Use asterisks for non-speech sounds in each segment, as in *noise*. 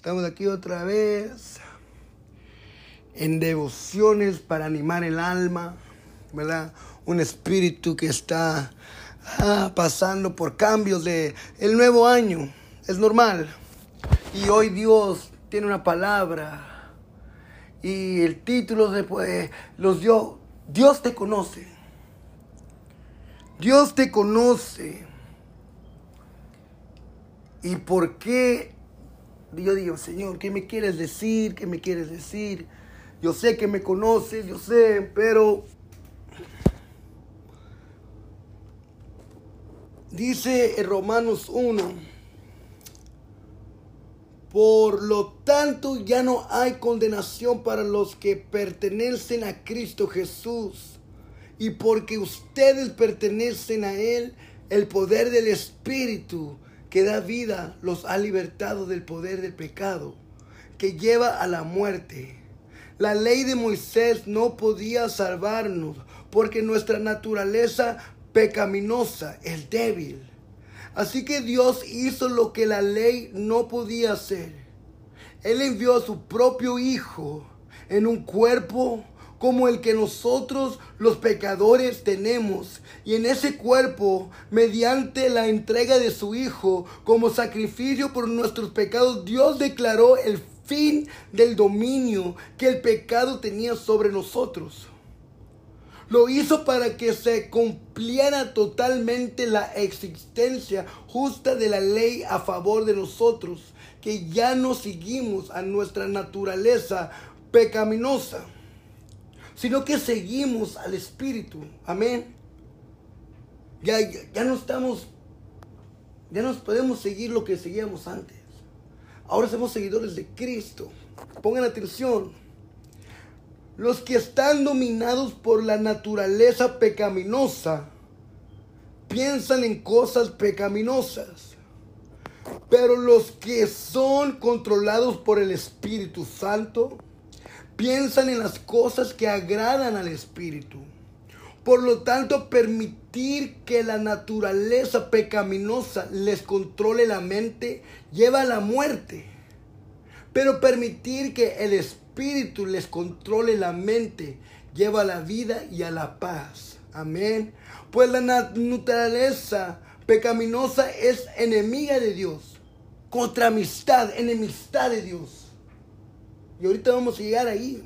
Estamos aquí otra vez en devociones para animar el alma, ¿verdad? Un espíritu que está ah, pasando por cambios de el nuevo año, es normal. Y hoy Dios tiene una palabra y el título de pues, los dio Dios te conoce. Dios te conoce. ¿Y por qué yo digo, Señor, ¿qué me quieres decir? ¿Qué me quieres decir? Yo sé que me conoces, yo sé, pero dice Romanos 1, por lo tanto ya no hay condenación para los que pertenecen a Cristo Jesús. Y porque ustedes pertenecen a Él, el poder del Espíritu que da vida los ha libertado del poder del pecado, que lleva a la muerte. La ley de Moisés no podía salvarnos porque nuestra naturaleza pecaminosa es débil. Así que Dios hizo lo que la ley no podía hacer. Él envió a su propio Hijo en un cuerpo como el que nosotros los pecadores tenemos. Y en ese cuerpo, mediante la entrega de su Hijo como sacrificio por nuestros pecados, Dios declaró el fin del dominio que el pecado tenía sobre nosotros. Lo hizo para que se cumpliera totalmente la existencia justa de la ley a favor de nosotros, que ya no seguimos a nuestra naturaleza pecaminosa sino que seguimos al Espíritu. Amén. Ya, ya, no estamos, ya nos podemos seguir lo que seguíamos antes. Ahora somos seguidores de Cristo. Pongan atención. Los que están dominados por la naturaleza pecaminosa piensan en cosas pecaminosas. Pero los que son controlados por el Espíritu Santo piensan en las cosas que agradan al Espíritu. Por lo tanto, permitir que la naturaleza pecaminosa les controle la mente lleva a la muerte. Pero permitir que el Espíritu les controle la mente lleva a la vida y a la paz. Amén. Pues la naturaleza pecaminosa es enemiga de Dios. Contra amistad, enemistad de Dios. Y ahorita vamos a llegar ahí.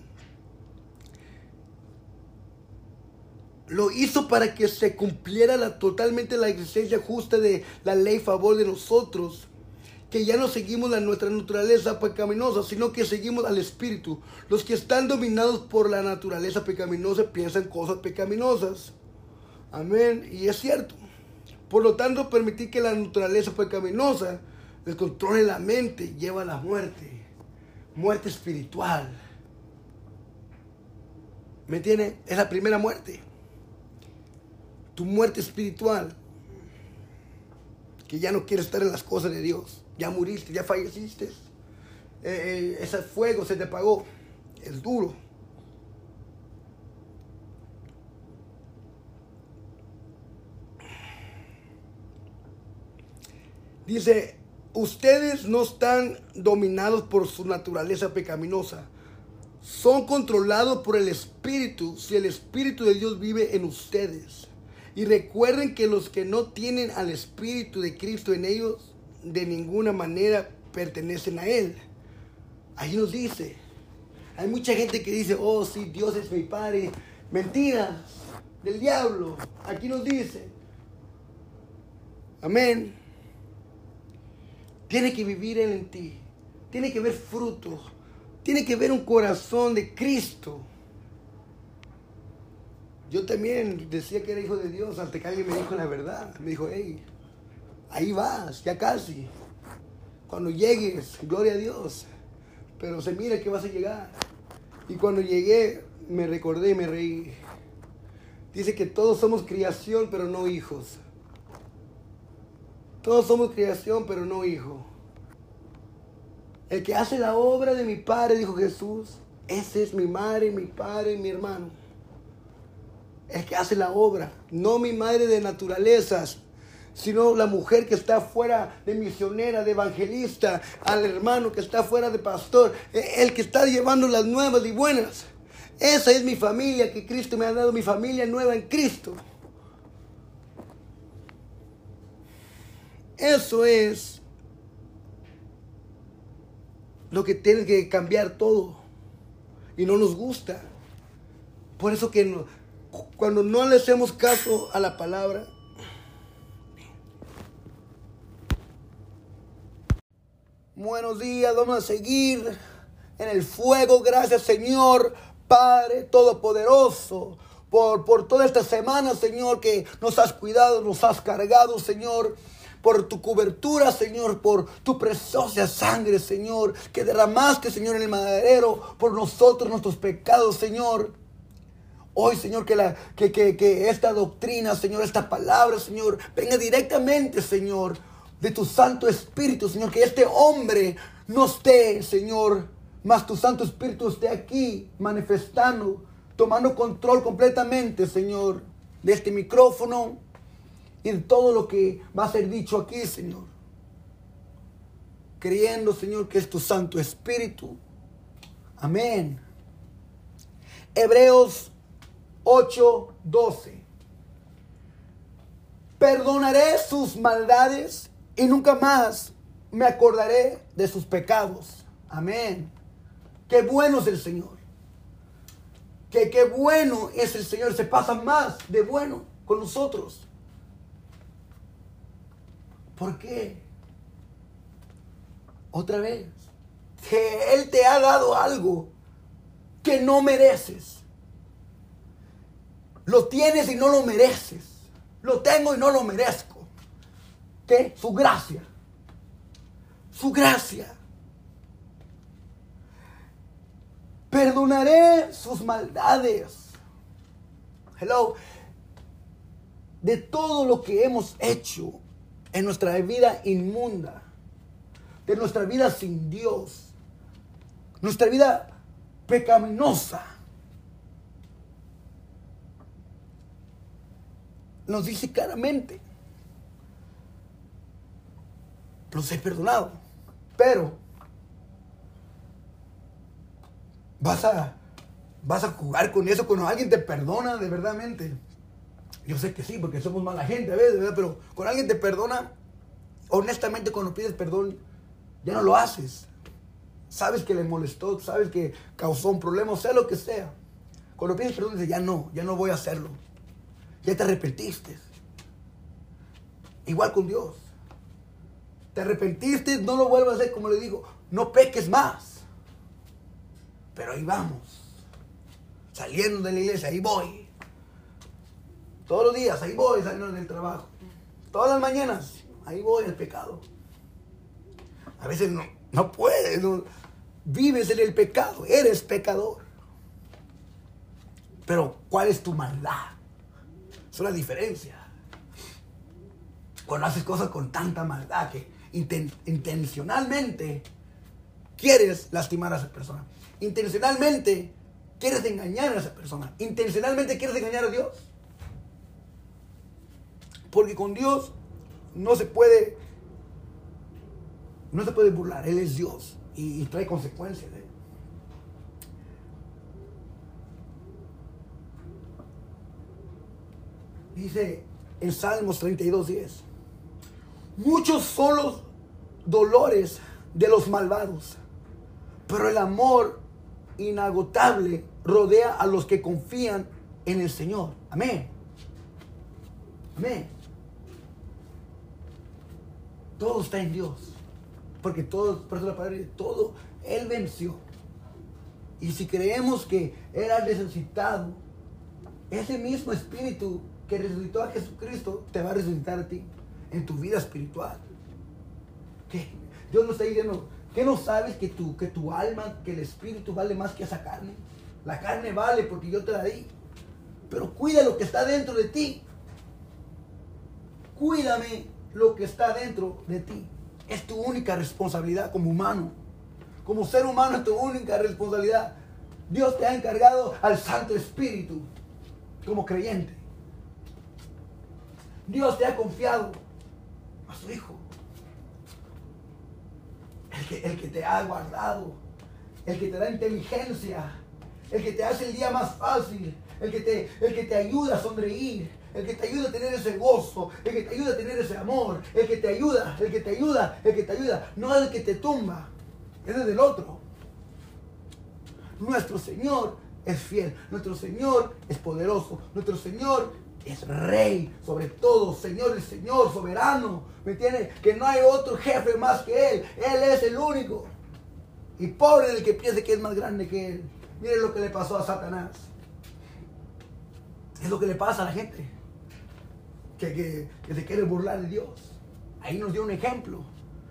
Lo hizo para que se cumpliera la, totalmente la existencia justa de la ley a favor de nosotros. Que ya no seguimos la, nuestra naturaleza pecaminosa, sino que seguimos al Espíritu. Los que están dominados por la naturaleza pecaminosa piensan cosas pecaminosas. Amén. Y es cierto. Por lo tanto, permitir que la naturaleza pecaminosa les controle la mente lleva a la muerte muerte espiritual. ¿Me entiendes? Es la primera muerte. Tu muerte espiritual. Que ya no quieres estar en las cosas de Dios. Ya muriste, ya falleciste. Eh, eh, ese fuego se te apagó. Es duro. Dice ustedes no están dominados por su naturaleza pecaminosa. Son controlados por el Espíritu si el Espíritu de Dios vive en ustedes. Y recuerden que los que no tienen al Espíritu de Cristo en ellos, de ninguna manera pertenecen a Él. Ahí nos dice. Hay mucha gente que dice, oh sí, Dios es mi Padre. Mentiras del diablo. Aquí nos dice. Amén. Tiene que vivir Él en ti. Tiene que ver frutos. Tiene que ver un corazón de Cristo. Yo también decía que era hijo de Dios hasta que alguien me dijo la verdad. Me dijo, hey, ahí vas, ya casi. Cuando llegues, gloria a Dios. Pero se mira que vas a llegar. Y cuando llegué, me recordé y me reí. Dice que todos somos creación, pero no hijos. Todos somos creación, pero no hijo. El que hace la obra de mi Padre, dijo Jesús, ese es mi madre, mi padre, mi hermano. El que hace la obra, no mi madre de naturalezas, sino la mujer que está fuera de misionera, de evangelista, al hermano que está fuera de pastor, e, el que está llevando las nuevas y buenas. Esa es mi familia que Cristo me ha dado, mi familia nueva en Cristo. Eso es lo que tiene que cambiar todo. Y no nos gusta. Por eso que cuando no le hacemos caso a la palabra, Buenos días, vamos a seguir en el fuego. Gracias Señor, Padre Todopoderoso, por, por toda esta semana, Señor, que nos has cuidado, nos has cargado, Señor por tu cobertura, Señor, por tu preciosa sangre, Señor, que derramaste, Señor, en el madero por nosotros, nuestros pecados, Señor. Hoy, Señor, que, la, que, que, que esta doctrina, Señor, esta palabra, Señor, venga directamente, Señor, de tu Santo Espíritu, Señor, que este hombre no esté, Señor, más tu Santo Espíritu esté aquí manifestando, tomando control completamente, Señor, de este micrófono, y todo lo que va a ser dicho aquí, Señor. Creyendo, Señor, que es tu Santo Espíritu. Amén. Hebreos 8:12. Perdonaré sus maldades y nunca más me acordaré de sus pecados. Amén. Qué bueno es el Señor. Que qué bueno es el Señor. Se pasa más de bueno con nosotros. ¿Por qué? Otra vez, que Él te ha dado algo que no mereces. Lo tienes y no lo mereces. Lo tengo y no lo merezco. ¿Qué? Su gracia. Su gracia. Perdonaré sus maldades. Hello. De todo lo que hemos hecho en nuestra vida inmunda, de nuestra vida sin Dios, nuestra vida pecaminosa. Nos dice claramente, los he perdonado, pero vas a, vas a jugar con eso cuando alguien te perdona de verdadmente. Yo sé que sí, porque somos mala gente a veces. Pero cuando alguien te perdona, honestamente cuando pides perdón, ya no lo haces. Sabes que le molestó, sabes que causó un problema, sea lo que sea. Cuando pides perdón, dices, ya no, ya no voy a hacerlo. Ya te arrepentiste. Igual con Dios. Te arrepentiste, no lo vuelvas a hacer, como le digo, no peques más. Pero ahí vamos. Saliendo de la iglesia, ahí voy todos los días, ahí voy saliendo del trabajo. Todas las mañanas, ahí voy al pecado. A veces no, no puedes, vives en el pecado, eres pecador. Pero, ¿cuál es tu maldad? Es una diferencia. Cuando haces cosas con tanta maldad que intencionalmente quieres lastimar a esa persona. Intencionalmente quieres engañar a esa persona. Intencionalmente quieres engañar a Dios. Porque con Dios no se puede, no se puede burlar. Él es Dios y, trae consecuencias. ¿eh? Dice en Salmos 32, 10. Muchos son los dolores de los malvados, pero el amor inagotable rodea a los que confían en el Señor. Amén. Amén. Todo está en Dios. Porque todo, por eso la palabra todo, Él venció. Y si creemos que era resucitado, ese mismo espíritu que resucitó a Jesucristo te va a resucitar a ti en tu vida espiritual. ¿Qué? Dios nos está diciendo, ¿qué no sabes que tu, que tu alma, que el espíritu vale más que esa carne? La carne vale porque yo te la di. Pero cuida lo que está dentro de ti. Cuídame lo que está dentro de ti. Es tu única responsabilidad como humano. Como ser humano es tu única responsabilidad. Dios te ha encargado al Santo Espíritu como creyente. Dios te ha confiado a su Hijo. El que, el que te ha guardado, el que te da inteligencia, el que te hace el día más fácil, el que te, el que te ayuda a sonreír, el que te ayuda a tener ese gozo, el que te ayuda a tener ese amor, el que te ayuda, el que te ayuda, el que te ayuda, no el que te tumba, es del otro. Nuestro Señor es fiel, nuestro Señor es poderoso, nuestro Señor es rey sobre todo, Señor, el Señor soberano, ¿me entiendes? Que no hay otro jefe más que Él, Él es el único. Y pobre el que piense que es más grande que Él. Miren lo que le pasó a Satanás. Es lo que le pasa a la gente que, se quiere burlar de Dios. Ahí nos dio un ejemplo.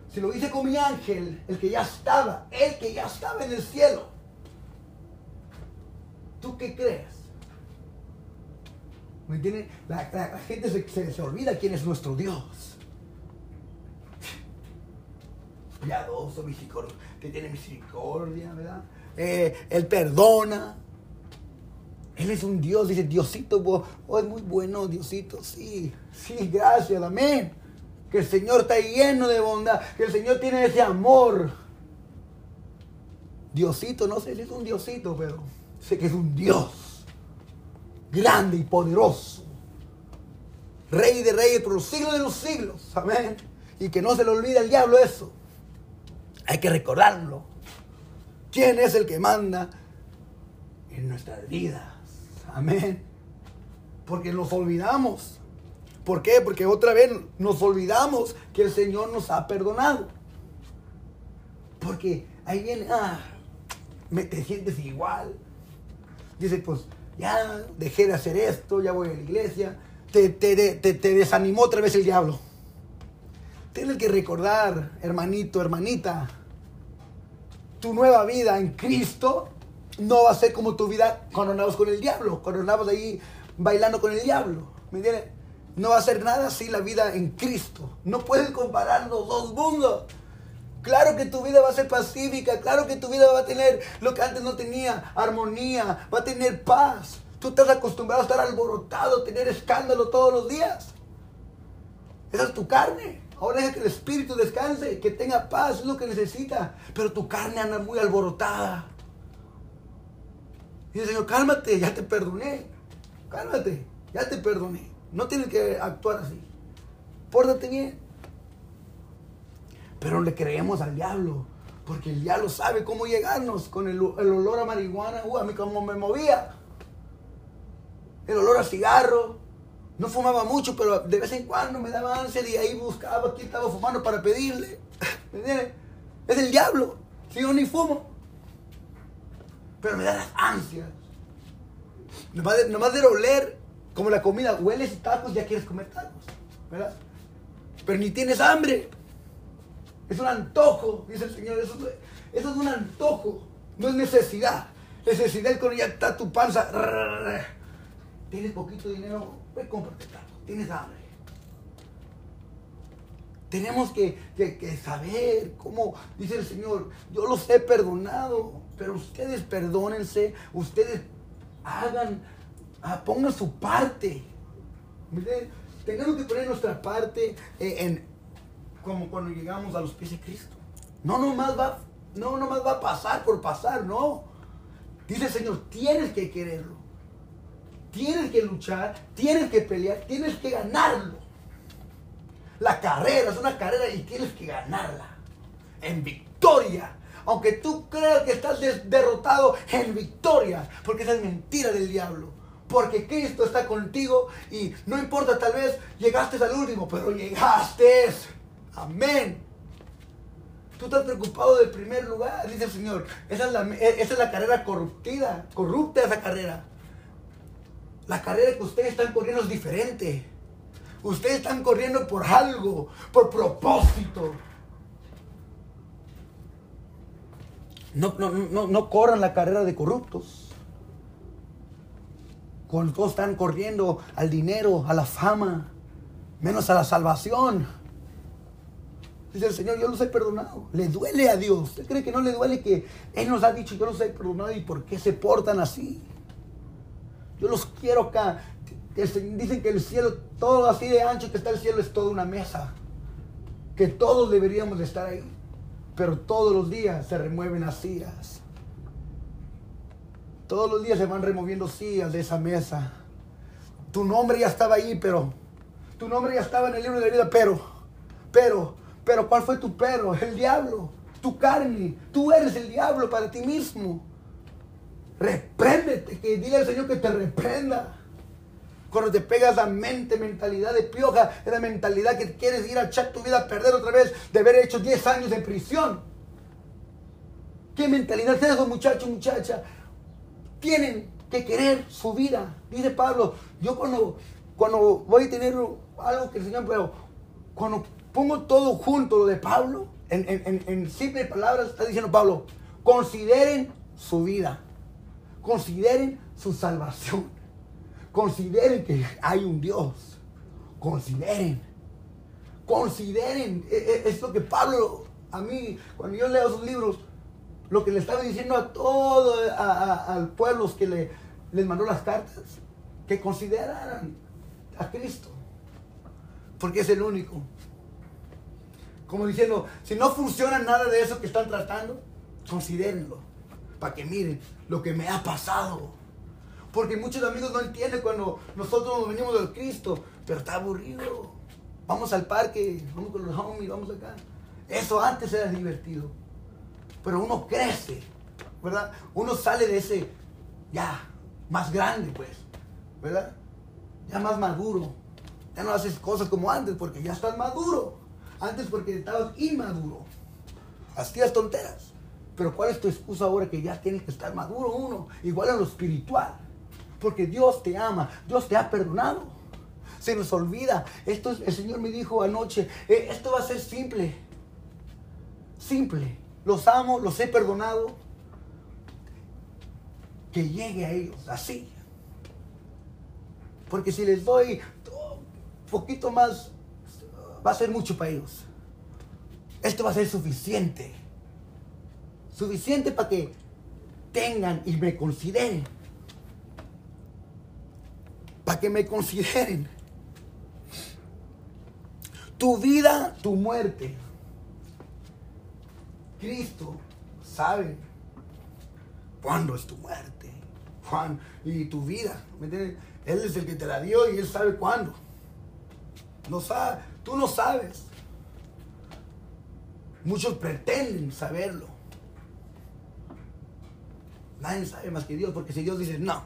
Si lo hice con mi ángel, el que ya estaba, el que ya estaba en el cielo. ¿Tú qué crees? ¿Me entiendes? La, gente se, olvida quién es nuestro Dios. Piadoso, misericordia, que tiene misericordia, ¿verdad? Eh, él perdona, él es un Dios, dice Diosito, oh, es muy bueno, Diosito, sí, sí, gracias, amén. Que el Señor está lleno de bondad, que el Señor tiene ese amor. Diosito, no sé si es un Diosito, pero sé que es un Dios grande y poderoso. Rey de reyes por los siglos de los siglos, amén. Y que no se le olvide al diablo eso. Hay que recordarlo. ¿Quién es el que manda en nuestras vidas? Amén. Porque nos olvidamos. ¿Por qué? Porque otra vez nos olvidamos que el Señor nos ha perdonado. Porque ahí viene, ah, me, te sientes igual. Dice, pues ya dejé de hacer esto, ya voy a la iglesia. Te, te, te, te desanimó otra vez el diablo. Tienes que recordar, hermanito, hermanita, tu nueva vida en Cristo no va a ser como tu vida andabas con el diablo, andabas ahí bailando con el diablo. ¿Me entiendes? No va a ser nada así la vida en Cristo. No puedes comparar los dos mundos. Claro que tu vida va a ser pacífica, claro que tu vida va a tener lo que antes no tenía, armonía, va a tener paz. Tú estás acostumbrado a estar alborotado, tener escándalo todos los días. Esa es tu carne. Ahora deja que el espíritu descanse, que tenga paz, es lo que necesita. Pero tu carne anda muy alborotada. Dice, Señor, cálmate, ya te perdoné. Cálmate, ya te perdoné. No tienes que actuar así. Pórtate bien. Pero le creemos al diablo. Porque el diablo sabe cómo llegarnos con el, olor a marihuana. Uh, a mí como me movía. El olor a cigarro. No fumaba mucho, pero de vez en cuando me daba ansia y ahí buscaba quién estaba fumando para pedirle. *laughs* ¿Me entiendes? Es el diablo. Si yo ni fumo pero me da las ansias. Nomás de, nomás de oler como la comida, hueles tacos, ya quieres comer tacos, ¿verdad? Pero ni tienes hambre. Es un antojo, dice el Señor. Eso, es un antojo, no es necesidad. Necesidad es cuando ya está tu panza. Tienes poquito dinero, pues cómprate tacos. Tienes hambre. Tenemos que, que, saber cómo, dice el Señor, yo los he perdonado. Pero ustedes perdónense, ustedes hagan, ah, pongan su parte. Tenemos que poner nuestra parte eh, en, como cuando llegamos a los pies de Cristo. No nomás va, no nomás va a pasar por pasar, no. Dice el Señor, tienes que quererlo. Tienes que luchar, tienes que pelear, tienes que ganarlo. La carrera es una carrera y tienes que ganarla. En victoria aunque tú creas que estás derrotado en victoria, porque esa es mentira del diablo. Porque Cristo está contigo y no importa, tal vez llegaste al último, pero llegaste. Amén. Tú estás preocupado del primer lugar, dice el Señor. Esa es la, esa es la carrera corruptida, corrupta esa carrera. La carrera que ustedes están corriendo es diferente. Ustedes están corriendo por algo, por propósito. No, no, no, corran la carrera de corruptos. Cuando todos están corriendo al dinero, a la fama, menos a la salvación. Dice el Señor, yo los he perdonado. Le duele a Dios. ¿Usted cree que no le duele que Él nos ha dicho, yo los he perdonado y por qué se portan así? Yo los quiero acá. Dicen que el cielo, todo así de ancho que está el cielo, es toda una mesa. que todos deberíamos de estar ahí, pero todos los días se remueven las sillas. Todos los días se van removiendo sillas de esa mesa. Tu nombre ya estaba ahí, pero tu nombre ya estaba en el libro de vida, pero, pero, pero, ¿cuál fue tu pero? El diablo, tu carne. Tú eres el diablo para ti mismo. Repréndete, que dile al Señor que te reprenda. Cuando te pegas la mente, mentalidad de pioja, esa mentalidad que quieres ir a echar tu vida a perder otra vez de haber hecho 10 años de prisión. ¿Qué mentalidad es eso, muchacho, muchacha? Tienen que querer su vida. Dice Pablo, yo cuando, cuando voy a tener algo que el Señor, pero cuando pongo todo junto, lo de Pablo, en, en, en simples palabras está diciendo Pablo, consideren su vida, consideren su salvación, consideren que hay un Dios, consideren, consideren, e, e, es lo que Pablo, a mí, cuando yo leo sus libros, lo que le estaba diciendo a todo, al pueblo que le, les mandó las cartas, que consideraran a Cristo, porque es el único. Como diciendo, si no funciona nada de eso que están tratando, considérenlo, para que miren lo que me ha pasado. Porque muchos amigos no entienden cuando nosotros venimos del Cristo, pero está aburrido. Vamos al parque, vamos con los homies, vamos acá. Eso antes era divertido. Pero uno crece, ¿verdad? Uno sale de ese, ya, más grande, pues, ¿verdad? Ya más maduro. Ya no haces cosas como antes porque ya estás maduro. Antes porque estabas inmaduro. Hacías tonteras. Pero ¿cuál es tu excusa ahora que ya tienes que estar maduro uno? Igual en lo espiritual. Porque Dios te ama, Dios te ha perdonado. Se nos olvida. Esto el Señor me dijo anoche, eh, esto va a ser simple. Simple. Los amo, los he perdonado. Que llegue a ellos así. Porque si les doy un poquito más, va a ser mucho para ellos. Esto va a ser suficiente. Suficiente para que tengan y me consideren. Que me consideren. Tu vida, tu muerte. Cristo sabe cuándo es tu muerte. Juan, y tu vida. Él es el que te la dio y Él sabe cuándo. No sabe, tú no sabes. Muchos pretenden saberlo. Nadie sabe más que Dios, porque si Dios dice no,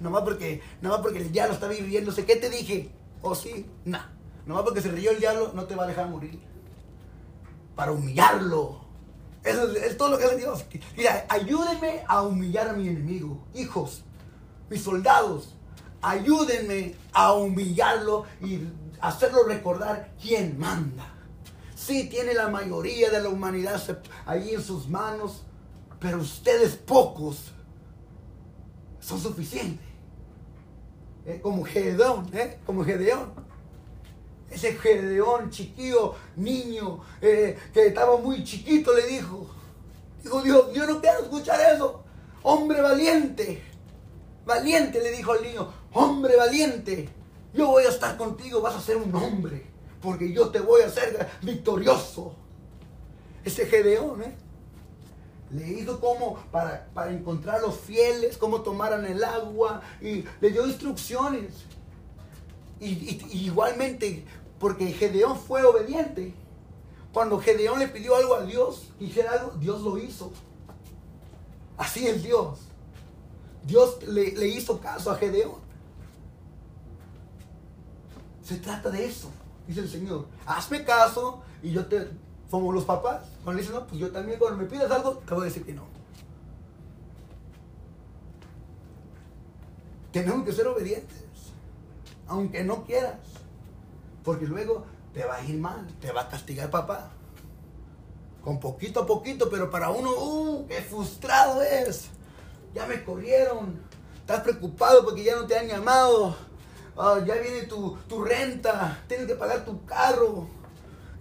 nomás porque, porque el diablo está sé ¿qué te dije? ¿O oh, sí? No. Nomás porque se rió el diablo, no te va a dejar morir. Para humillarlo. Eso es, todo lo que hace Dios. Mira, ayúdenme a humillar a mi enemigo. Hijos, mis soldados, ayúdenme a humillarlo y hacerlo recordar quién manda. Sí, tiene la mayoría de la humanidad ahí en sus manos, pero ustedes pocos son suficientes. Como Gedeón, ¿eh? Como Gedeón. Ese Gedeón chiquillo, niño, eh, que estaba muy chiquito, le dijo. Dijo Dios, yo no quiero escuchar eso. Hombre valiente. Valiente, le dijo al niño. Hombre valiente. Yo voy a estar contigo, vas a ser un hombre. Porque yo te voy a hacer victorioso. Ese Gedeón, ¿eh? Le hizo como para, para encontrar los fieles, cómo tomaran el agua y le dio instrucciones. Y, igualmente, porque Gedeón fue obediente. Cuando Gedeón le pidió algo a Dios, hiciera algo, Dios lo hizo. Así es Dios. Dios le, le hizo caso a Gedeón. Se trata de eso, dice el Señor. Hazme caso y yo te, como los papás. Cuando dicen, no, pues yo también cuando me pidas algo, te voy a decir que no. Tenemos que ser obedientes, aunque no quieras, porque luego te va a ir mal, te va a castigar papá. Con poquito a poquito, pero para uno, ¡uh! ¡Qué frustrado es! Ya me corrieron. Estás preocupado porque ya no te han llamado. Ah, ya viene tu, tu renta. Tienes que pagar tu carro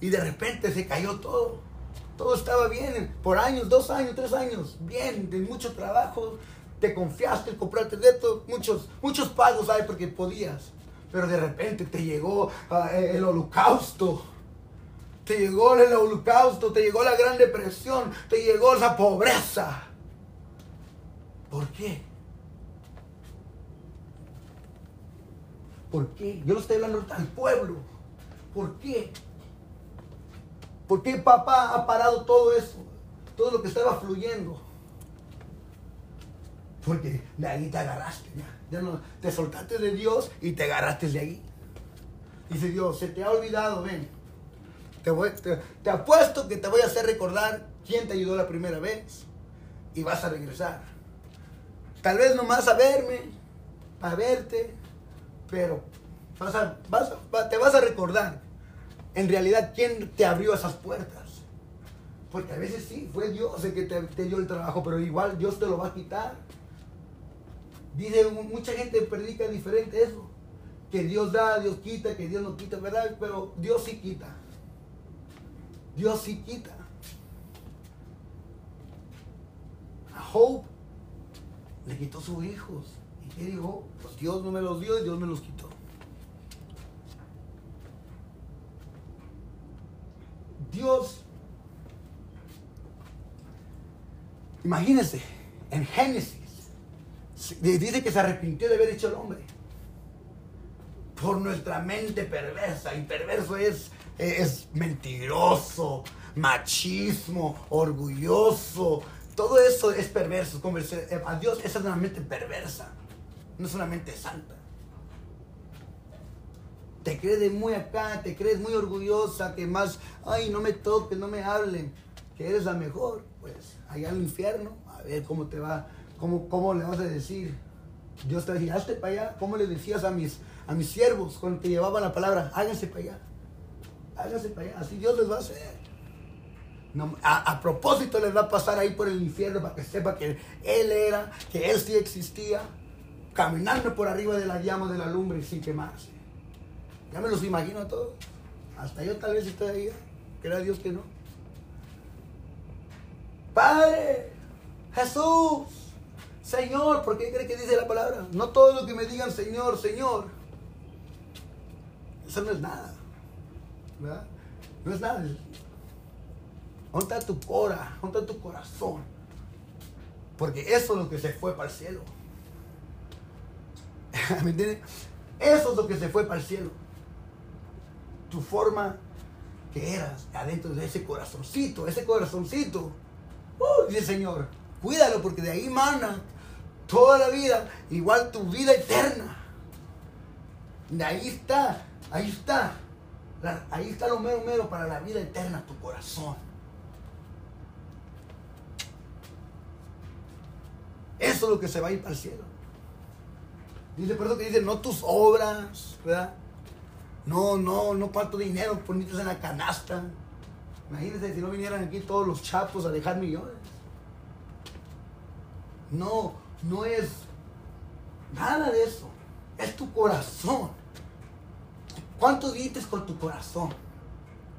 y de repente se cayó todo. Todo estaba bien, por años, dos años, tres años, bien, de mucho trabajo, te confiaste, compraste de todo, muchos, muchos pagos hay porque podías, pero de repente te llegó ah, el holocausto te llegó el holocausto, te llegó la gran depresión, te llegó esa pobreza. ¿Por qué? ¿Por qué? Yo lo estoy hablando al pueblo. ¿Por qué? ¿Por qué papá ha parado todo eso? Todo lo que estaba fluyendo. Porque de ahí te agarraste. Ya, no, te soltaste de Dios y te agarraste de ahí. Dice Dios, se te ha olvidado, ven. Te, te, apuesto que te voy a hacer recordar quién te ayudó la primera vez. Y vas a regresar. Tal vez nomás a verme, a verte, pero vas te vas a recordar en realidad quién te abrió esas puertas. Porque a veces sí, fue Dios el que te, dio el trabajo, pero igual Dios te lo va a quitar. Dice, mucha gente predica diferente eso. Que Dios da, Dios quita, que Dios no quita, ¿verdad? Pero Dios sí quita. Dios sí quita. A Hope le quitó sus hijos. ¿Y qué dijo? Pues Dios no me los dio y Dios me los quitó. Dios, imagínense, en Génesis, dice que se arrepintió de haber hecho el hombre. Por nuestra mente perversa. Y perverso es, es mentiroso, machismo, orgulloso. Todo eso es perverso. A Dios esa es una mente perversa. No es una mente santa te crees muy acá, te crees muy orgullosa, que más, ay, no me toques, no me hablen, que eres la mejor, pues allá al infierno, a ver cómo te va, cómo, cómo le vas a decir. Dios te hazte para allá, ¿cómo le decías a mis, a mis siervos cuando te llevaban la palabra? Háganse para allá, háganse para allá, así Dios les va a hacer. a, a, propósito les va a pasar ahí por el infierno para que sepa que Él era, que Él sí existía, caminando por arriba de la llama de la lumbre sin quemarse. Ya me los imagino a todos. Hasta yo tal vez estoy ahí. Crea Dios que no. Padre, Jesús, Señor, ¿por qué cree que dice la palabra? No todo lo que me digan Señor, Señor. Eso no es nada. ¿Verdad? No es nada. ¿Dónde tu cora? ¿Dónde tu corazón? Porque eso es lo que se fue para el cielo. *laughs* ¿Me entiendes? Eso es lo que se fue para el cielo tu forma que eras adentro de ese corazoncito, ese corazoncito. Uh, dice Señor, cuídalo porque de ahí mana toda la vida, igual tu vida eterna. De ahí está, ahí está, ahí está lo mero mero para la vida eterna, tu corazón. Eso es lo que se va a ir para el cielo. Dice, por que dice, no tus obras, ¿verdad? No, no, no cuánto dinero ponitos en la canasta. Imagínense si no vinieran aquí todos los chapos a dejar millones. No, no es nada de eso. Es tu corazón. ¿Cuánto diste con tu corazón?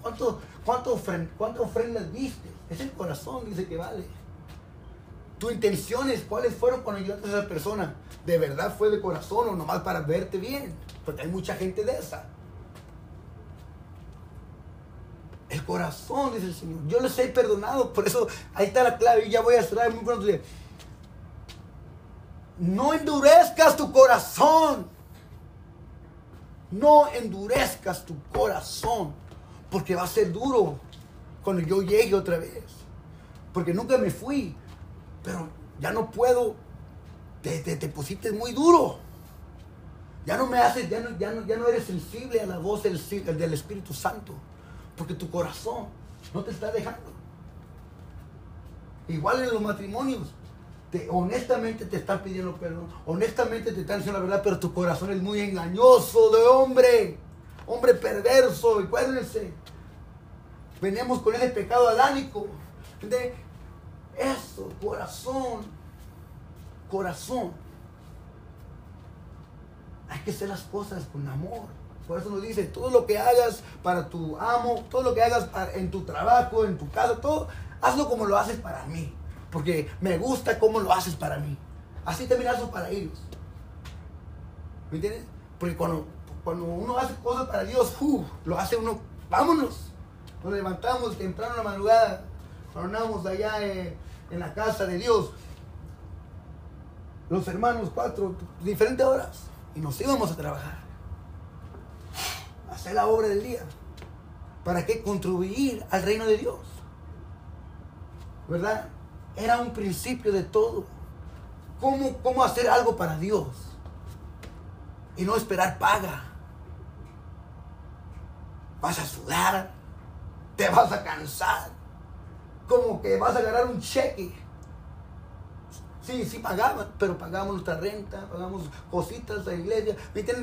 ¿Cuánto, cuánto, ofrendas diste? Es el corazón, dice que vale. Tus intenciones, ¿cuáles fueron cuando ayudaste a esa persona? ¿De verdad fue de corazón o nomás para verte bien? Porque hay mucha gente de esa. El corazón, dice el Señor. Yo les he perdonado. Por eso ahí está la clave. Y ya voy a cerrar muy pronto. No endurezcas tu corazón. No endurezcas tu corazón. Porque va a ser duro cuando yo llegue otra vez. Porque nunca me fui. Pero ya no puedo. Te, te, pusiste muy duro. Ya no me haces, ya no, ya no, ya no eres sensible a la voz del, del Espíritu Santo. Porque tu corazón no te está dejando. Igual en los matrimonios. Te, honestamente te están pidiendo perdón. Honestamente te están diciendo la verdad, pero tu corazón es muy engañoso de hombre. Hombre perverso. Acuérdense. Venimos con ese pecado adánico. De eso, corazón. Corazón. Hay que hacer las cosas con amor. Por eso nos dice, todo lo que hagas para tu amo, todo lo que hagas en tu trabajo, en tu casa, todo, hazlo como lo haces para mí. Porque me gusta cómo lo haces para mí. Así también hazlo para ellos. ¿Me entiendes? Porque cuando, cuando uno hace cosas para Dios, uh, lo hace uno, vámonos. nos levantamos temprano en la madrugada, oramos allá en la casa de Dios. Los hermanos, cuatro, diferentes horas. Y nos íbamos a trabajar. Hacer la obra del día. ¿Para qué? Contribuir al reino de Dios. ¿Verdad? Era un principio de todo. ¿Cómo, cómo hacer algo para Dios? Y no esperar paga. Vas a sudar. Te vas a cansar. Como que vas a ganar un cheque. Sí, sí pagaban, pero pagamos nuestra renta, pagamos cositas a la iglesia,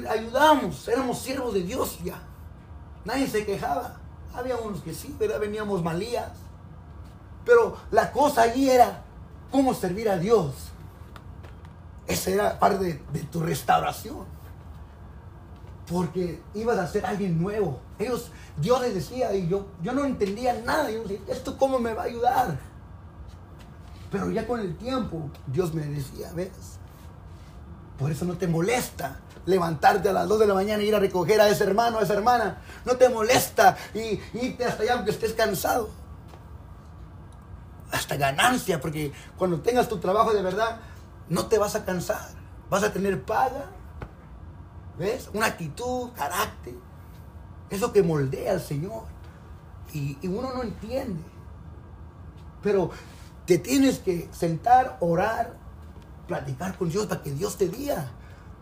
ayudamos, éramos siervos de Dios ya. Nadie se quejaba. Había unos que sí, ¿verdad? Veníamos malías. Pero la cosa allí era cómo servir a Dios. Esa era parte de, tu restauración. Porque ibas a ser alguien nuevo. Ellos, Dios les decía, y yo, yo no entendía nada. Yo decía, ¿esto cómo me va a ayudar? Pero ya con el tiempo, Dios me decía, ¿ves? Por eso no te molesta levantarte a las 2 de la mañana y ir a recoger a ese hermano, a esa hermana. No te molesta y irte hasta allá aunque estés cansado. Hasta ganancia, porque cuando tengas tu trabajo de verdad, no te vas a cansar. Vas a tener paga. ¿Ves? Una actitud, carácter. Es lo que moldea al Señor. Y, y uno no entiende. Pero te tienes que sentar, orar, platicar con Dios para que Dios te diga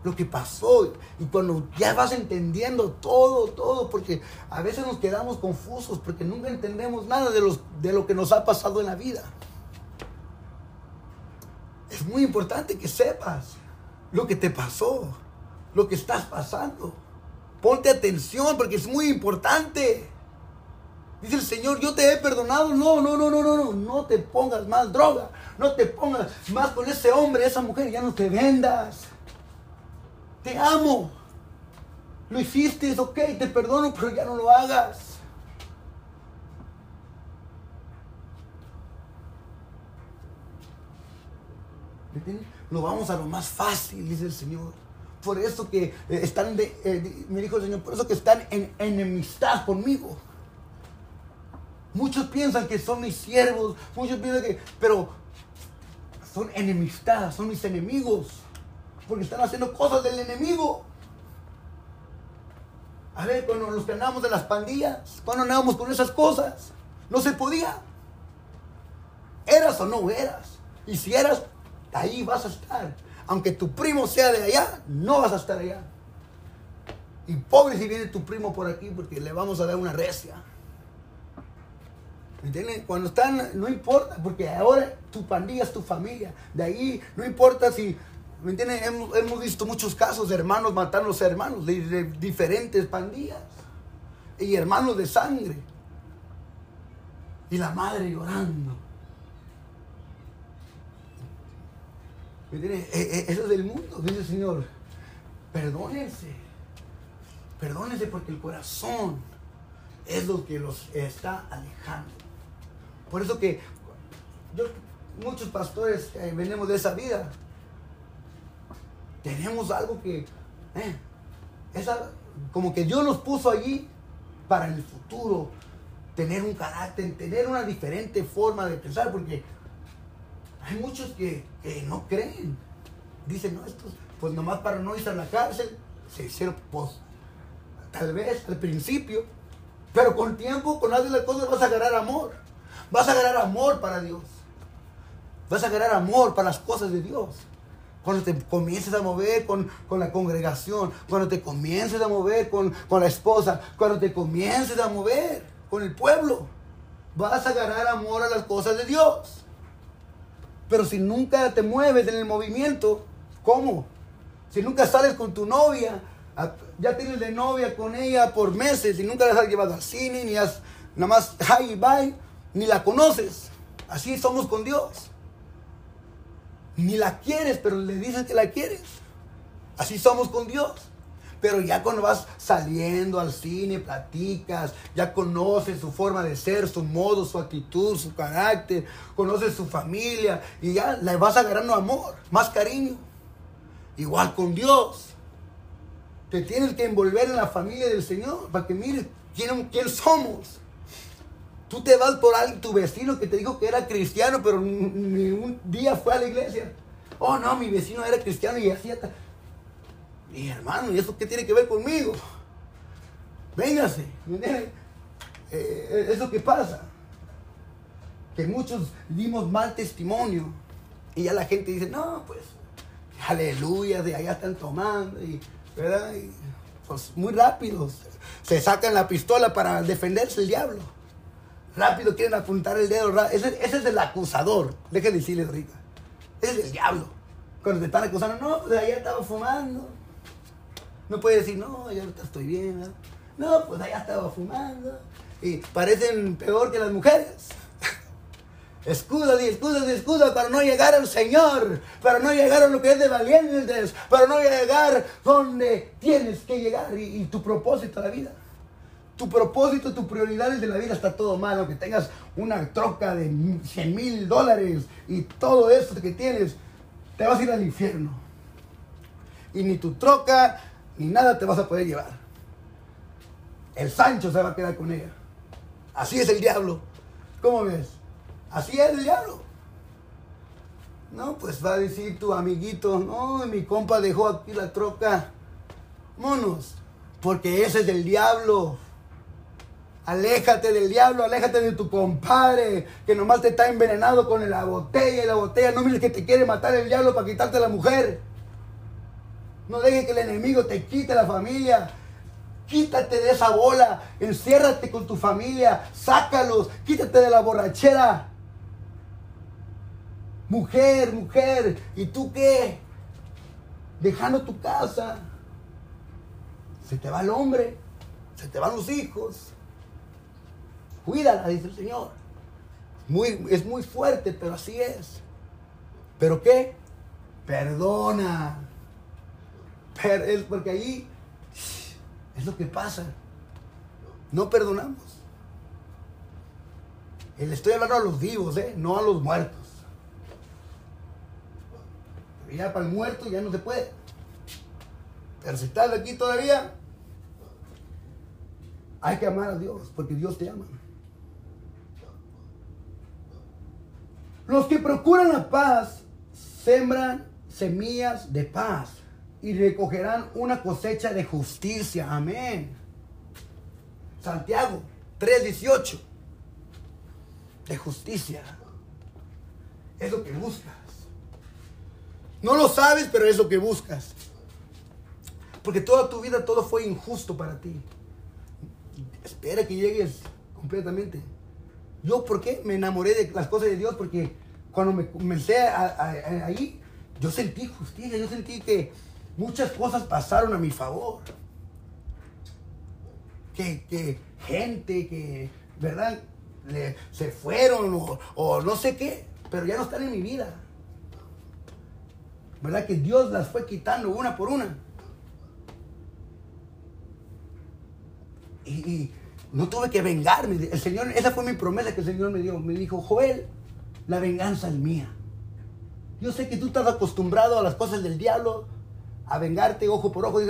lo que pasó. Y cuando ya vas entendiendo todo, todo, porque a veces nos quedamos confusos porque nunca entendemos nada de, los, de lo que nos ha pasado en la vida. Es muy importante que sepas lo que te pasó, lo que estás pasando. Ponte atención porque es muy importante. Dice el Señor, yo te he perdonado. No, no, no, no, no, no. No te pongas más droga. No te pongas más con ese hombre, esa mujer. Ya no te vendas. Te amo. Lo hiciste, es ok, te perdono, pero ya no lo hagas. Lo vamos a lo más fácil, dice el Señor. Por eso que eh, están, de, eh, me dijo el Señor, por eso que están en enemistad conmigo. Muchos piensan que son mis siervos, muchos piensan que, pero son enemistad, son mis enemigos, porque están haciendo cosas del enemigo. A ver, cuando nos ganamos de las pandillas, cuando andábamos con esas cosas, no se podía. Eras o no eras. Y si eras, ahí vas a estar. Aunque tu primo sea de allá, no vas a estar allá. Y pobre si viene tu primo por aquí, porque le vamos a dar una recia. ¿Me entienden? Cuando están, no importa, porque ahora tu pandilla es tu familia. De ahí, no importa si, ¿me entienden? Hemos, visto muchos casos de hermanos matando a los hermanos de, diferentes pandillas. Y hermanos de sangre. Y la madre llorando. ¿Me entienden? E, e, eso es del mundo, dice el Señor. Perdónense. Perdónense porque el corazón es lo que los está alejando. Por eso que yo, muchos pastores eh, venimos de esa vida. Tenemos algo que, eh, como que Dios nos puso allí para el futuro, tener un carácter, tener una diferente forma de pensar, porque hay muchos que, no creen. Dicen, no, estos, pues nomás para no irse a la cárcel, se hicieron, pues, tal vez al principio, pero con tiempo, con hacer las cosas vas a agarrar amor. Vas a ganar amor para Dios. Vas a ganar amor para las cosas de Dios. Cuando te comiences a mover con, la congregación, cuando te comiences a mover con, con la esposa, cuando te comiences a mover con el pueblo, vas a ganar amor a las cosas de Dios. Pero si nunca te mueves en el movimiento, ¿cómo? Si nunca sales con tu novia, ya tienes de novia con ella por meses y nunca la has llevado al cine, ni has nada más hi bye, ni la conoces. Así somos con Dios. Ni la quieres, pero le dices que la quieres. Así somos con Dios. Pero ya cuando vas saliendo al cine, platicas, ya conoces su forma de ser, su modo, su actitud, su carácter, conoces su familia y ya le vas agarrando amor, más cariño. Igual con Dios. Te tienes que envolver en la familia del Señor para que mires quién, quién somos. Tú te vas por alguien, tu vecino que te dijo que era cristiano, pero ni un día fue a la iglesia. Oh, no, mi vecino era cristiano y hacía... Y hermano, ¿y eso qué tiene que ver conmigo? Véngase. Eh, es lo que pasa. Que muchos dimos mal testimonio. Y ya la gente dice, no, pues, aleluya, de allá están tomando. Y, ¿verdad? pues muy rápido. Se sacan la pistola para defenderse el diablo. Rápido quieren apuntar el dedo. Ese, ese es el acusador. Déjenme decirles ahorita. Ese es el diablo. Cuando te están acusando, no, pues allá estaba fumando. No puede decir, no, ya ahorita estoy bien. No, pues allá estaba fumando. Y parecen peor que las mujeres. Escuda y escuda y escuda para no llegar al Señor, para no llegar a lo que es de valientes, para no llegar donde tienes que llegar y, y tu propósito de la vida. Tu propósito, tu prioridades de la vida está todo mal, aunque tengas una troca de 100 mil dólares y todo eso que tienes, te vas a ir al infierno. Y ni tu troca, ni nada te vas a poder llevar. El Sancho se va a quedar con ella. Así es el diablo. ¿Cómo ves? Así es el diablo. No, pues va a decir tu amiguito, no, mi compa dejó aquí la troca. Monos, porque ese es el diablo. Aléjate del diablo, aléjate de tu compadre, que nomás te está envenenado con la botella y la botella. No mires que te quiere matar el diablo para quitarte la mujer. No dejes que el enemigo te quite la familia. Quítate de esa bola, enciérrate con tu familia, sácalos, quítate de la borrachera. Mujer, mujer, ¿y tú qué? Dejando tu casa. Se te va el hombre, se te van los hijos. Cuídala, dice el Señor. Muy, es muy fuerte, pero así es. ¿Pero qué? Perdona. porque ahí es lo que pasa. No perdonamos. Le estoy hablando a los vivos, ¿eh? no a los muertos. ya para el muerto ya no se puede. Pero si estás aquí todavía, hay que amar a Dios, porque Dios te ama. Los que procuran la paz sembran semillas de paz y recogerán una cosecha de justicia. Amén. Santiago 3:18. De justicia. Es lo que buscas. No lo sabes, pero es lo que buscas. Porque toda tu vida todo fue injusto para ti. Espera que llegues completamente. Yo, ¿por qué? Me enamoré de las cosas de Dios porque cuando me comencé ahí, yo sentí justicia, yo sentí que muchas cosas pasaron a mi favor. Que, gente que, ¿verdad? se fueron o, o no sé qué, pero ya no están en mi vida. ¿Verdad? Que Dios las fue quitando una por una. y, no tuve que vengarme. El Señor, esa fue mi promesa que el Señor me dio. Me dijo, Joel, la venganza es mía. Yo sé que tú estás acostumbrado a las cosas del diablo, a vengarte ojo por ojo,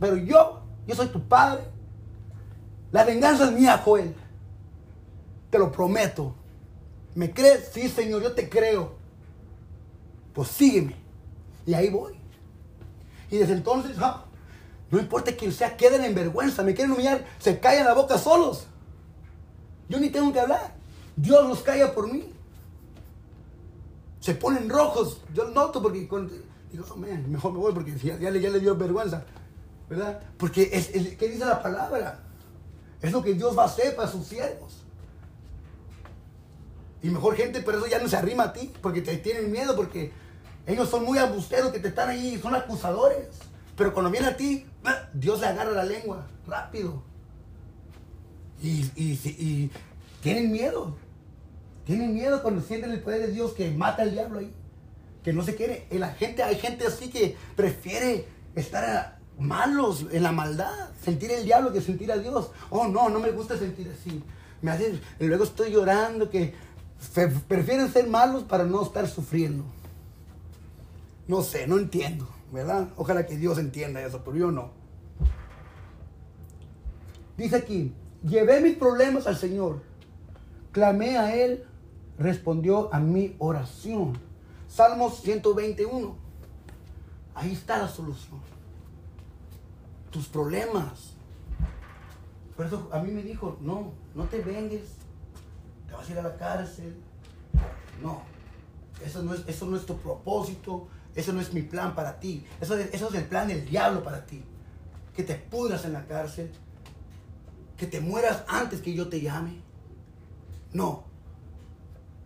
pero yo, yo soy tu padre. La venganza es mía, Joel. Te lo prometo. ¿Me crees? Sí, Señor, yo te creo. Pues sígueme. Y ahí voy. Y desde entonces, no importa quién sea, queden en vergüenza, me quieren humillar, se callan la boca solos. Yo ni tengo que hablar. Dios los calla por mí. Se ponen rojos. Yo noto porque digo, oh, mejor me voy porque ya, le, dio vergüenza. ¿Verdad? Porque es, ¿qué dice la palabra? Es lo que Dios va a hacer para sus siervos. Y mejor gente, por eso ya no se arrima a ti, porque te tienen miedo, porque ellos son muy abusteros que te están ahí, son acusadores. Pero cuando viene a ti, Dios le agarra la lengua rápido. Y, tienen miedo. Tienen miedo cuando sienten el poder de Dios que mata al diablo ahí. Que no se quiere. la gente, hay gente así que prefiere estar malos en la maldad. Sentir el diablo que sentir a Dios. Oh, no, no me gusta sentir así. Me hace, luego estoy llorando que prefieren ser malos para no estar sufriendo. No sé, no entiendo. Ojalá que Dios entienda eso, pero yo no. Dice aquí, llevé mis problemas al Señor, Clamé a Él, respondió a mi oración. Salmos 121. Ahí está la solución. Tus problemas. Por eso a mí me dijo, no, no te vengues. Te vas a ir a la cárcel. No, eso no es, eso no es tu propósito. Eso no es mi plan para ti. Eso, es el plan del diablo para ti. Que te pudras en la cárcel. Que te mueras antes que yo te llame. No.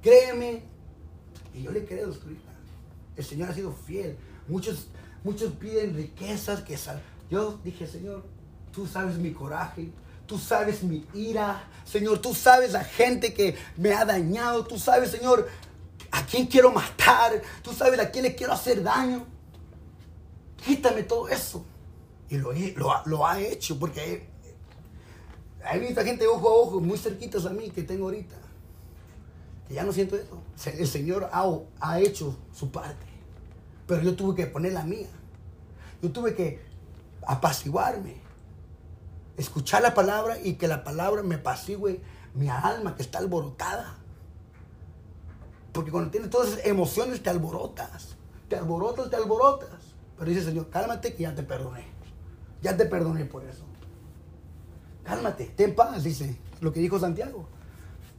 Créeme. Y yo le creo, El Señor ha sido fiel. Muchos, muchos piden riquezas que sal. Yo dije, Señor, tú sabes mi coraje. Tú sabes mi ira. Señor, tú sabes la gente que me ha dañado. Tú sabes, Señor, a quién quiero matar, tú sabes a quién le quiero hacer daño. Quítame todo eso. Y lo, lo, ha hecho porque hay visto gente ojo a ojo, muy cerquitas a mí que tengo ahorita. Que ya no siento eso. El Señor ha, ha hecho su parte. Pero yo tuve que poner la mía. Yo tuve que apaciguarme. Escuchar la palabra y que la palabra me apacigüe mi alma que está alborotada. Porque cuando tienes todas esas emociones te alborotas. Te alborotas, te alborotas. Pero dice Señor, cálmate que ya te perdoné. Ya te perdoné por eso. Cálmate, ten paz, dice lo que dijo Santiago.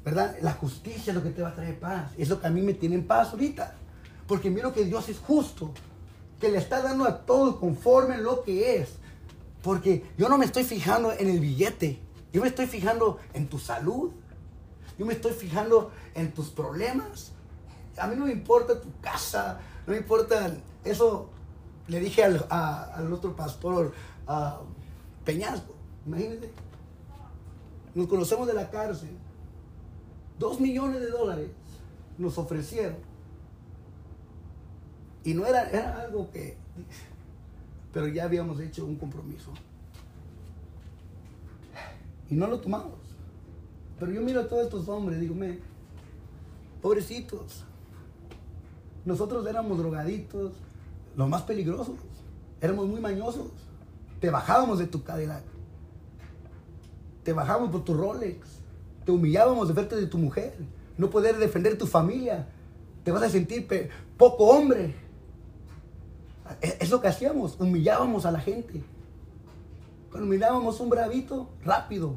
¿Verdad? La justicia es lo que te va a traer paz. Es lo que a mí me tiene en paz ahorita. Porque miro que Dios es justo. Que le está dando a todo conforme lo que es. Porque yo no me estoy fijando en el billete. Yo me estoy fijando en tu salud. Yo me estoy fijando en tus problemas. A mí no me importa tu casa, no me importa eso. Le dije al, otro pastor, a Peñasco, imagínate. Nos conocemos de la cárcel. Dos millones de dólares nos ofrecieron. Y no era, era algo que... Pero ya habíamos hecho un compromiso. Y no lo tomamos. Pero yo miro a todos estos hombres, digo, me, pobrecitos, nosotros éramos drogaditos, los más peligrosos. Éramos muy mañosos. Te bajábamos de tu Cadillac. Te bajábamos por tu Rolex. Te humillábamos de verte de tu mujer. No poder defender tu familia. Te vas a sentir poco hombre. E-, es lo que hacíamos. Humillábamos a la gente. Cuando mirábamos un bravito, rápido.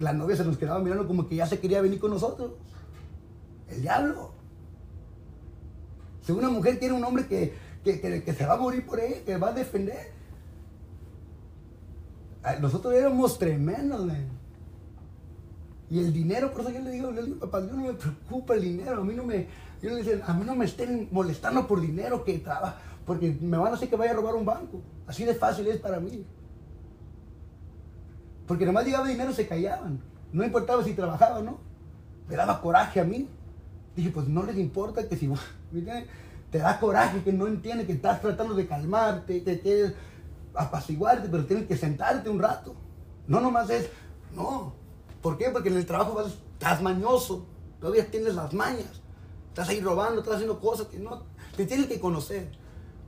La novia se nos quedaba mirando como que ya se quería venir con nosotros. El diablo. Si una mujer quiere un hombre que, se va a morir por ella, que va a defender. Nosotros éramos tremendos, Y el dinero, por eso yo le digo, le digo, papá, yo no me preocupa el dinero, a mí no me, a mí no me estén molestando por dinero que trabaja, porque me van a hacer que vaya a robar un banco. Así de fácil es para mí. Porque nomás llegaba dinero se callaban. No importaba si trabajaba o no. Me daba coraje a mí. Dije, pues no les importa que si *laughs* te da coraje, que no entiende que estás tratando de calmarte, que quieres apaciguarte, pero tienes que sentarte un rato. No nomás es, no. ¿Por qué? Porque en el trabajo vas, estás mañoso, todavía tienes las mañas. Estás ahí robando, estás haciendo cosas que no, te tienes que conocer.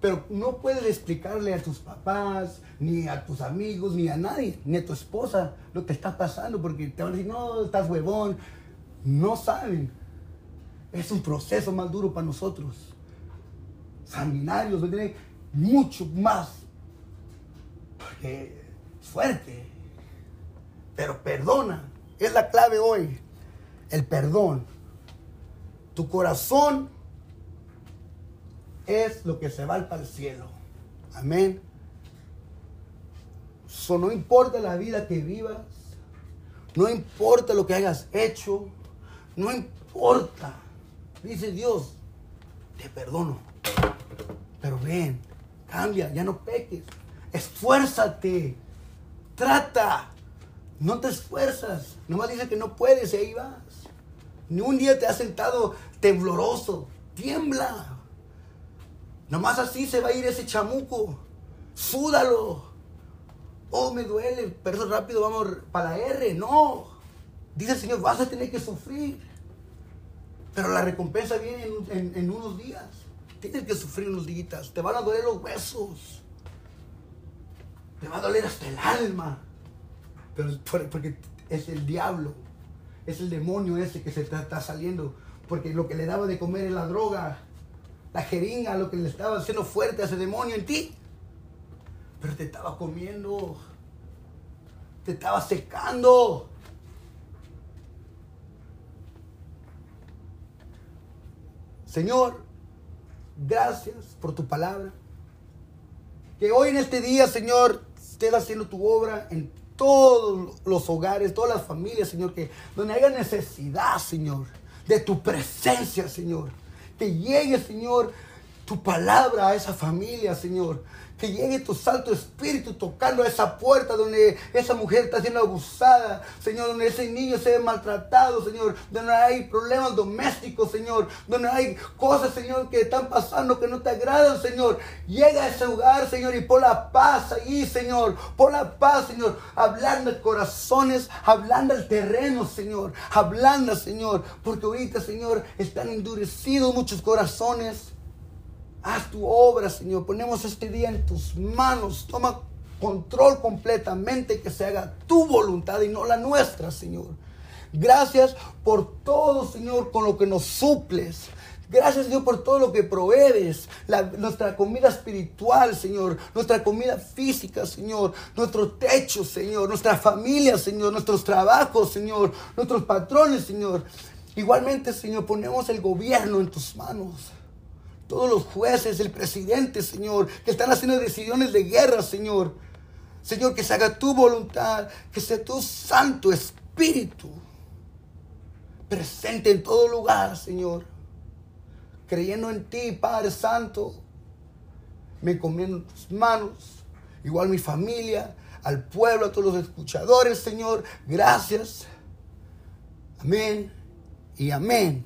Pero no puedes explicarle a tus papás, ni a tus amigos, ni a nadie, ni a tu esposa lo que está pasando, porque te van a decir, no, estás huevón. No saben es un proceso más duro para nosotros. Sanguinarios, tiene mucho más. Porque es fuerte. Pero perdona. Es la clave hoy. El perdón. Tu corazón es lo que se va para el cielo. Amén. So, no importa la vida que vivas. No importa lo que hayas hecho. No importa Dice Dios, te perdono. Pero ven, cambia, ya no peques. Esfuérzate. Trata. No te esfuerzas. Nomás dice que no puedes y ahí vas. Ni un día te has sentado tembloroso. Tiembla. Nomás así se va a ir ese chamuco. Súdalo. Oh, me duele. Pero rápido vamos para la R. No. Dice el Señor, vas a tener que sufrir. Pero la recompensa viene en, unos días. Tienes que sufrir unos días. Te van a doler los huesos. Te va a doler hasta el alma. Pero porque es el diablo es el demonio ese que se está, está saliendo. Porque lo que le daba de comer es la droga, la jeringa, lo que le estaba haciendo fuerte a ese demonio en ti. Pero te estaba comiendo, te estaba secando. Señor, gracias por tu palabra. Que hoy en este día, Señor, estés haciendo tu obra en todos los hogares, todas las familias, Señor, que donde haya necesidad, Señor, de tu presencia, Señor. Que llegue, Señor, tu palabra a esa familia, Señor que llegue tu Santo Espíritu tocando a esa puerta donde esa mujer está siendo abusada, Señor, donde ese niño se ve maltratado, Señor, donde hay problemas domésticos, Señor, donde hay cosas, Señor, que están pasando que no te agradan, Señor. Llega a ese lugar, Señor, y pon la paz ahí, Señor, pon la paz, Señor, hablando de corazones, hablando al terreno, Señor, hablando, Señor, porque ahorita, Señor, están endurecidos muchos corazones. Haz tu obra, Señor. Ponemos este día en tus manos. Toma control completamente, que se haga tu voluntad y no la nuestra, Señor. Gracias por todo, Señor, con lo que nos suples. Gracias, Señor, por todo lo que provees. nuestra comida espiritual, Señor. Nuestra comida física, Señor. Nuestro techo, Señor. Nuestra familia, Señor. Nuestros trabajos, Señor. Nuestros patrones, Señor. Igualmente, Señor, ponemos el gobierno en tus manos todos los jueces, el presidente, Señor, que están haciendo decisiones de guerra, Señor. Señor, que se haga tu voluntad, que sea tu Santo Espíritu presente en todo lugar, Señor. Creyendo en ti, Padre Santo, me encomiendo en tus manos, igual mi familia, al pueblo, a todos los escuchadores, Señor. Gracias. Amén y amén.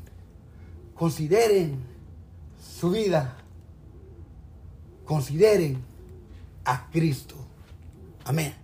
Consideren su vida, consideren a Cristo. Amén.